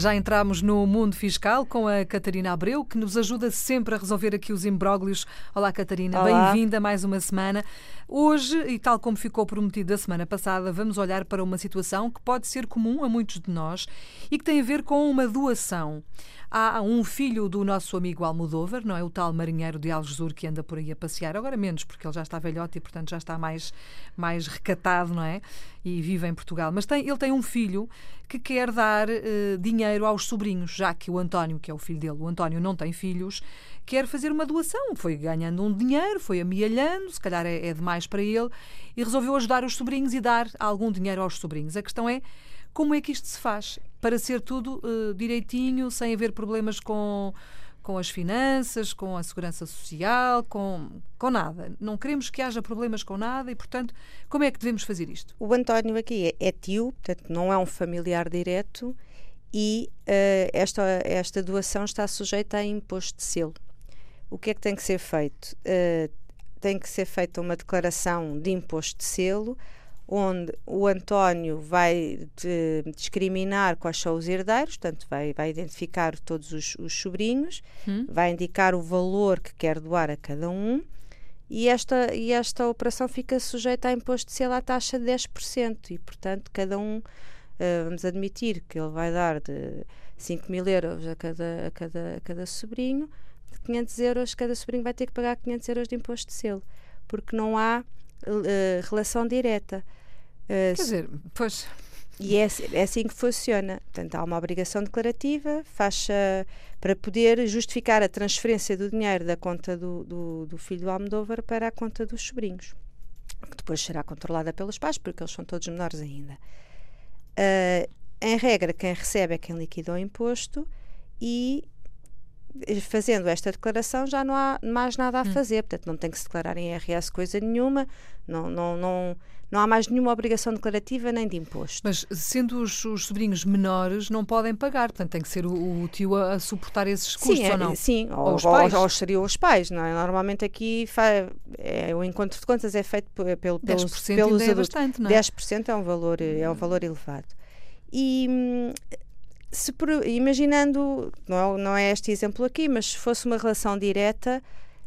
Já entramos no mundo fiscal com a Catarina Abreu, que nos ajuda sempre a resolver aqui os imbróglios. Olá, Catarina, bem-vinda mais uma semana. Hoje, e tal como ficou prometido da semana passada, vamos olhar para uma situação que pode ser comum a muitos de nós e que tem a ver com uma doação. Há um filho do nosso amigo Almodóvar, não é? O tal marinheiro de Algesur que anda por aí a passear, agora menos, porque ele já está velhote e, portanto, já está mais, mais recatado, não é? E vive em Portugal. Mas tem, ele tem um filho que quer dar uh, dinheiro aos sobrinhos, já que o António, que é o filho dele, o António não tem filhos, quer fazer uma doação. Foi ganhando um dinheiro, foi amealhando, se calhar é, é demais para ele, e resolveu ajudar os sobrinhos e dar algum dinheiro aos sobrinhos. A questão é como é que isto se faz? Para ser tudo uh, direitinho, sem haver problemas com, com as finanças, com a segurança social, com, com nada. Não queremos que haja problemas com nada e, portanto, como é que devemos fazer isto? O António aqui é, é tio, portanto, não é um familiar direto e uh, esta, esta doação está sujeita a imposto de selo. O que é que tem que ser feito? Uh, tem que ser feita uma declaração de imposto de selo onde o António vai de, discriminar quais são os herdeiros, portanto, vai, vai identificar todos os, os sobrinhos, hum. vai indicar o valor que quer doar a cada um. E esta, e esta operação fica sujeita a imposto de selo à taxa de 10%, e portanto, cada um, uh, vamos admitir que ele vai dar de 5 mil euros a cada, a cada, a cada sobrinho, de 500 euros, cada sobrinho vai ter que pagar 500 euros de imposto de selo, porque não há uh, relação direta. Uh, Quer dizer, pois. E é, é, assim que funciona. Portanto, há uma obrigação declarativa, faz para poder justificar a transferência do dinheiro da conta do, do, do, filho do Almodóvar para a conta dos sobrinhos, que depois será controlada pelos pais, porque eles são todos menores ainda. Uh, em regra, quem recebe é quem liquida o imposto e fazendo esta declaração já não há mais nada a hum. fazer, portanto não tem que se declarar em IRS coisa nenhuma, não, não, não, não há mais nenhuma obrigação declarativa nem de imposto. Mas sendo os, os sobrinhos menores não podem pagar, portanto tem que ser o, o tio a, a, suportar esses custos sim, é, ou não? Sim, ou, ou os pais. Ou, ou seriam os pais, não é? Normalmente aqui é, o encontro de contas é feito pelo, pelos, 10% pelos é bastante, não é? 10% é um valor, é um valor elevado. E hum, se imaginando, não é, não é este exemplo aqui, mas se fosse uma relação direta,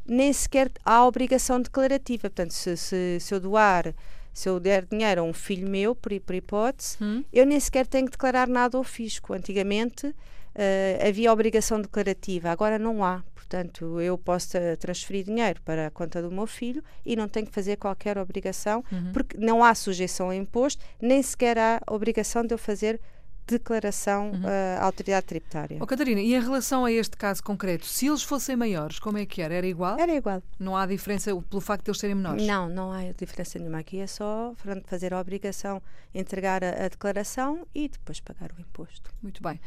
nem sequer há obrigação declarativa. Portanto, se, se, se eu doar, se eu der dinheiro a um filho meu, por, por hipótese, hum. eu nem sequer tenho que declarar nada ao fisco. Antigamente uh, havia obrigação declarativa, agora não há. Portanto, eu posso transferir dinheiro para a conta do meu filho e não tenho que fazer qualquer obrigação, uhum. porque não há sujeição a imposto, nem sequer há obrigação de eu fazer declaração uhum. uh, à autoridade tributária. Oh, Catarina, e em relação a este caso concreto, se eles fossem maiores, como é que era? Era igual? Era igual. Não há diferença pelo facto de eles serem menores? Não, não há diferença nenhuma. Aqui é só fazer a obrigação, entregar a, a, declaração e depois pagar o imposto. Muito bem.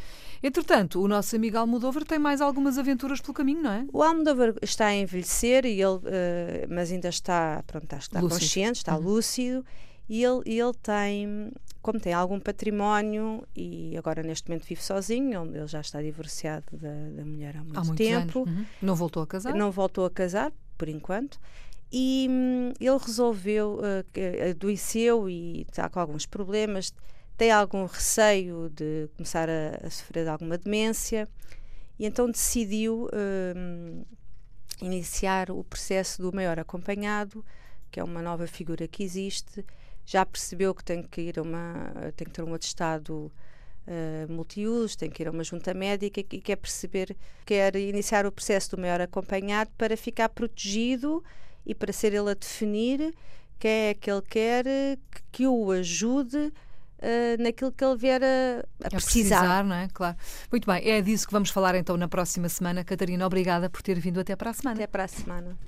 Entretanto, o nosso amigo Almodóvar tem mais algumas aventuras pelo caminho, não é? O Almodóvar está a envelhecer, e ele, uh, mas ainda está, pronto, está, consciente, está uhum. lúcido e ele, ele tem, como tem algum património e agora neste momento vive sozinho, ele já está divorciado da, da mulher há muito há tempo. Uhum. Não voltou a casar? Não voltou a casar, por enquanto. E hum, ele resolveu, uh, adoeceu e está com alguns problemas, tem algum receio de começar a, a sofrer de alguma demência e então decidiu uh, iniciar o processo do maior acompanhado, que é uma nova figura que existe já percebeu que tem que ir a uma tem que ter um atestado uh, multiuso, tem que ir a uma junta médica e quer perceber, quer iniciar o processo do maior acompanhado para ficar protegido e para ser ele a definir quem é que ele quer que, que o ajude Uh, naquilo que ele vier a, a, a precisar. precisar. não é? Claro. Muito bem, é disso que vamos falar então na próxima semana. Catarina, obrigada por ter vindo até para a semana. Até para a semana.